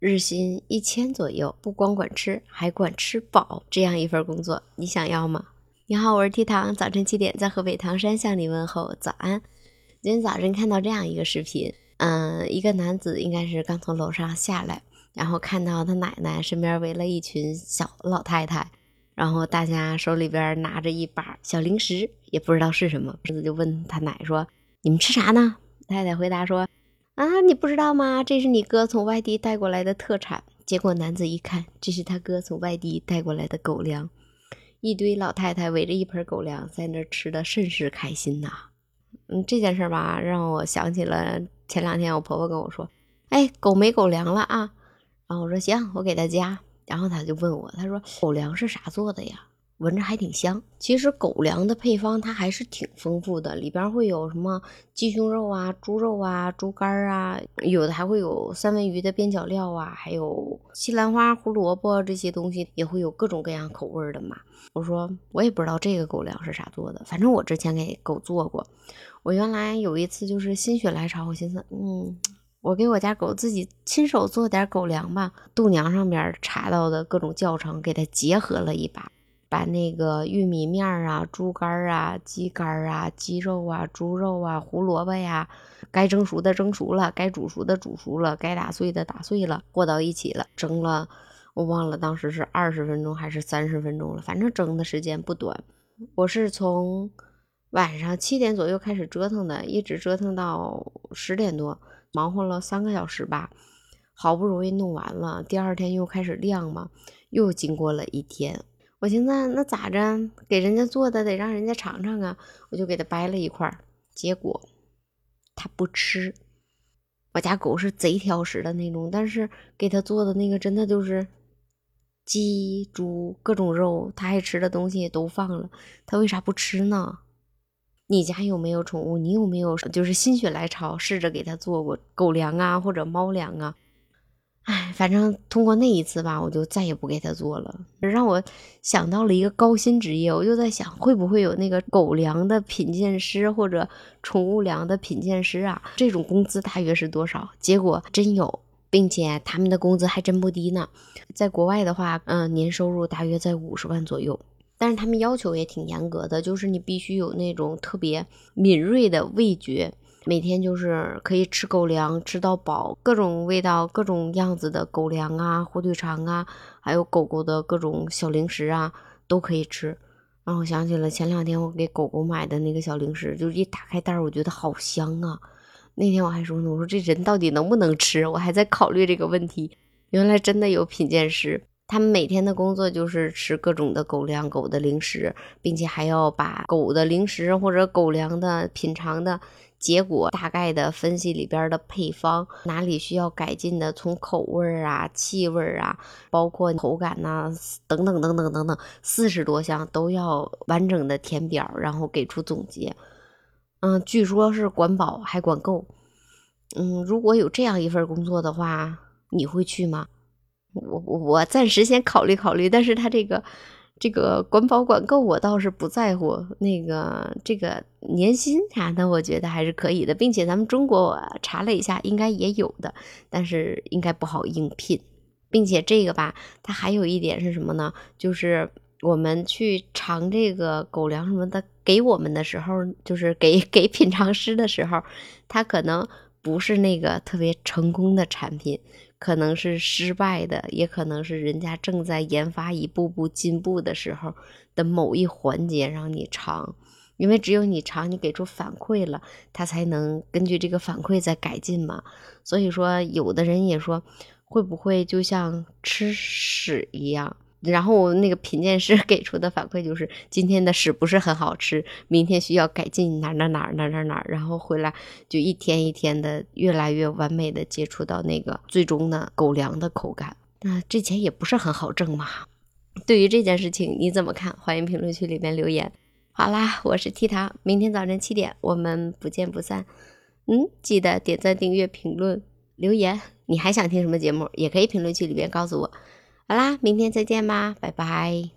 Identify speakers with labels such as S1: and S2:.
S1: 日薪一千左右，不光管吃，还管吃饱，这样一份工作，你想要吗？你好，我是 T 糖，早晨七点在河北唐山向你问候早安。今天早晨看到这样一个视频，嗯，一个男子应该是刚从楼上下来，然后看到他奶奶身边围了一群小老太太，然后大家手里边拿着一把小零食，也不知道是什么，儿子就问他奶说：“你们吃啥呢？”太太回答说：“啊，你不知道吗？这是你哥从外地带过来的特产。”结果男子一看，这是他哥从外地带过来的狗粮。一堆老太太围着一盆狗粮，在那吃的甚是开心呐。嗯，这件事吧，让我想起了前两天我婆婆跟我说：“哎，狗没狗粮了啊。”然后我说：“行，我给他加。”然后他就问我：“他说狗粮是啥做的呀？闻着还挺香。”其实狗粮的配方它还是挺丰富的，里边会有什么鸡胸肉啊、猪肉啊、猪肝啊，有的还会有三文鱼的边角料啊，还有西兰花、胡萝卜这些东西，也会有各种各样口味的嘛。我说我也不知道这个狗粮是啥做的，反正我之前给狗做过。我原来有一次就是心血来潮，我寻思，嗯，我给我家狗自己亲手做点狗粮吧。度娘上边查到的各种教程，给它结合了一把，把那个玉米面啊、猪肝啊、鸡肝啊、鸡肉啊、猪肉啊、胡萝卜呀，该蒸熟的蒸熟了，该煮熟的煮熟了，该打碎的打碎了，和到一起了，蒸了。我忘了当时是二十分钟还是三十分钟了，反正蒸的时间不短。我是从晚上七点左右开始折腾的，一直折腾到十点多，忙活了三个小时吧。好不容易弄完了，第二天又开始晾嘛，又经过了一天。我寻思那咋着，给人家做的得让人家尝尝啊，我就给他掰了一块，结果他不吃。我家狗是贼挑食的那种，但是给他做的那个真的就是。鸡、猪各种肉，他爱吃的东西都放了，他为啥不吃呢？你家有没有宠物？你有没有就是心血来潮试着给他做过狗粮啊，或者猫粮啊？哎，反正通过那一次吧，我就再也不给他做了，让我想到了一个高薪职业。我就在想，会不会有那个狗粮的品鉴师或者宠物粮的品鉴师啊？这种工资大约是多少？结果真有。并且他们的工资还真不低呢，在国外的话，嗯，年收入大约在五十万左右。但是他们要求也挺严格的，就是你必须有那种特别敏锐的味觉，每天就是可以吃狗粮吃到饱，各种味道、各种样子的狗粮啊、火腿肠啊，还有狗狗的各种小零食啊，都可以吃。让我想起了前两天我给狗狗买的那个小零食，就是一打开袋儿，我觉得好香啊。那天我还说呢，我说这人到底能不能吃？我还在考虑这个问题。原来真的有品鉴师，他们每天的工作就是吃各种的狗粮、狗的零食，并且还要把狗的零食或者狗粮的品尝的结果大概的分析里边的配方，哪里需要改进的，从口味啊、气味啊，包括口感呐，等等等等等等，四十多项都要完整的填表，然后给出总结。嗯，据说是管饱还管够。嗯，如果有这样一份工作的话，你会去吗？我我我暂时先考虑考虑。但是他这个这个管饱管够，我倒是不在乎。那个这个年薪啥的，我觉得还是可以的，并且咱们中国我查了一下，应该也有的，但是应该不好应聘。并且这个吧，它还有一点是什么呢？就是。我们去尝这个狗粮什么的，给我们的时候，就是给给品尝师的时候，他可能不是那个特别成功的产品，可能是失败的，也可能是人家正在研发、一步步进步的时候的某一环节让你尝，因为只有你尝，你给出反馈了，他才能根据这个反馈再改进嘛。所以说，有的人也说，会不会就像吃屎一样？然后那个品鉴师 给出的反馈就是今天的屎不是很好吃，明天需要改进哪哪哪哪哪哪，然后回来就一天一天的越来越完美的接触到那个最终的狗粮的口感。那这钱也不是很好挣嘛。对于这件事情你怎么看？欢迎评论区里面留言。好啦，我是 T 糖，明天早晨七点我们不见不散。嗯，记得点赞、订阅、评论、留言。你还想听什么节目？也可以评论区里面告诉我。好啦，明天再见吧，拜拜。